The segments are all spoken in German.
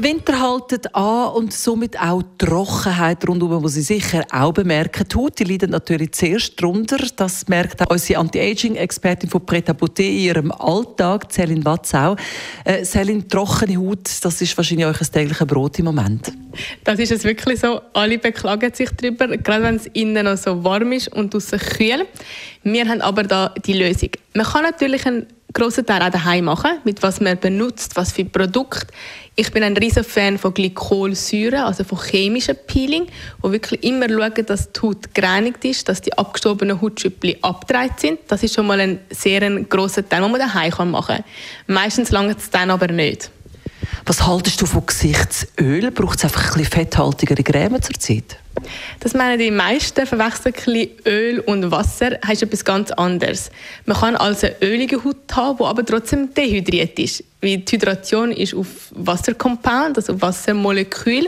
der Winter haltet an und somit auch die Trockenheit rundum, die Sie sicher auch bemerken. Haut die leidet natürlich zuerst darunter. Das merkt auch unsere Anti-Aging-Expertin von Preta Beauté in ihrem Alltag, Céline Watzau. Äh, Céline, trockene Haut, das ist wahrscheinlich euch ein tägliches Brot im Moment. Das ist es wirklich so. Alle beklagen sich darüber, gerade wenn es innen noch so warm ist und draußen kühl. Wir haben aber da die Lösung. Man kann natürlich einen grossen Teil auch daheim machen, mit was man benutzt, was für Produkte. Ich bin ein riesen Fan von Glykolsäure, also von chemischem Peeling, wo wirklich immer schauen, dass die Haut gereinigt ist, dass die abgestorbenen Hautschüppli abgedreht sind. Das ist schon mal ein sehr grosser Teil, den man daheim machen kann. Meistens langt es dann aber nicht. Was haltest du von Gesichtsöl? Braucht es einfach ein bisschen fetthaltigere Creme zurzeit? Das meinen die meisten verwechseln Öl und Wasser, heißt etwas ganz anderes. Man kann also eine ölige Haut haben, die aber trotzdem dehydriert ist. Weil die Hydration ist auf Wassercompound, also Wassermolekül.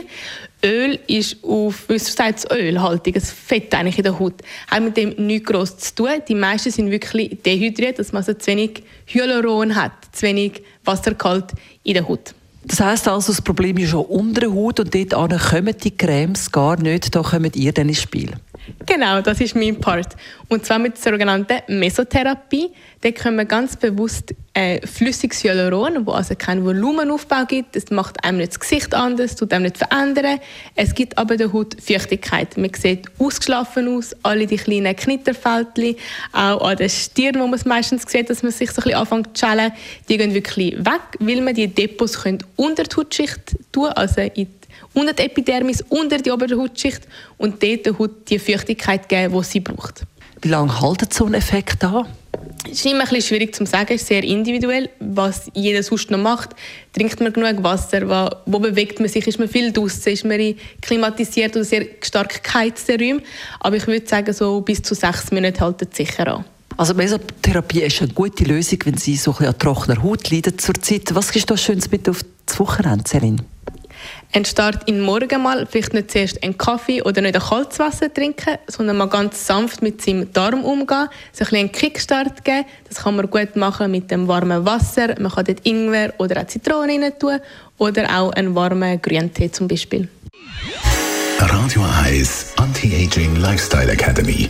Öl ist auf, wie sagt ölhaltiges Fett eigentlich in der Haut. Hat mit dem nichts groß zu tun. Die meisten sind wirklich dehydriert, dass man also zu wenig Hyaluron hat, zu wenig Wassergehalt in der Haut. Das heisst also, das Problem ist schon unter der Haut und dort kommen die Cremes gar nicht, da kommt ihr dann ins Spiel. Genau, das ist mein Part. Und zwar mit der sogenannten Mesotherapie. Da können wir ganz bewusst äh, flüssiges Hyaluron, das also keinen Volumenaufbau gibt. Das macht einem nicht das Gesicht anders, tut einem nicht verändern. Es gibt aber der Haut Feuchtigkeit. Man sieht ausgeschlafen aus, alle die kleinen Knitterfältchen, auch an der Stirn, wo man es meistens sieht, dass man sich so ein bisschen anfängt zu schälen, die gehen wirklich weg, weil man die Depots unter die Hautschicht tun, also in unter die Epidermis, unter die obere Hautschicht und dort der Haut die Feuchtigkeit geben, die sie braucht. Wie lange haltet so ein Effekt an? Es ist immer ein bisschen schwierig zu sagen, es ist sehr individuell, was jeder sonst noch macht. Trinkt man genug Wasser? Wo, wo bewegt man sich? Ist man viel draußen? Ist man klimatisiert oder sehr stark geheizte Räume? Aber ich würde sagen, so bis zu sechs Monaten halten es sicher an. Also Mesotherapie ist eine gute Lösung, wenn Sie so ein bisschen an trockener Haut leiden zurzeit. Was ist da Schönes mit auf das Wochenende, Celine? Ein Start in den Morgen mal, vielleicht nicht zuerst einen Kaffee oder nicht ein kaltes Wasser trinken, sondern mal ganz sanft mit seinem Darm umgehen, so ein einen Kickstart geben. Das kann man gut machen mit dem warmen Wasser. Man kann dort Ingwer oder auch Zitrone rein tun oder auch einen warmen Grüntee zum Beispiel. Radio Eyes Anti-Aging Lifestyle Academy.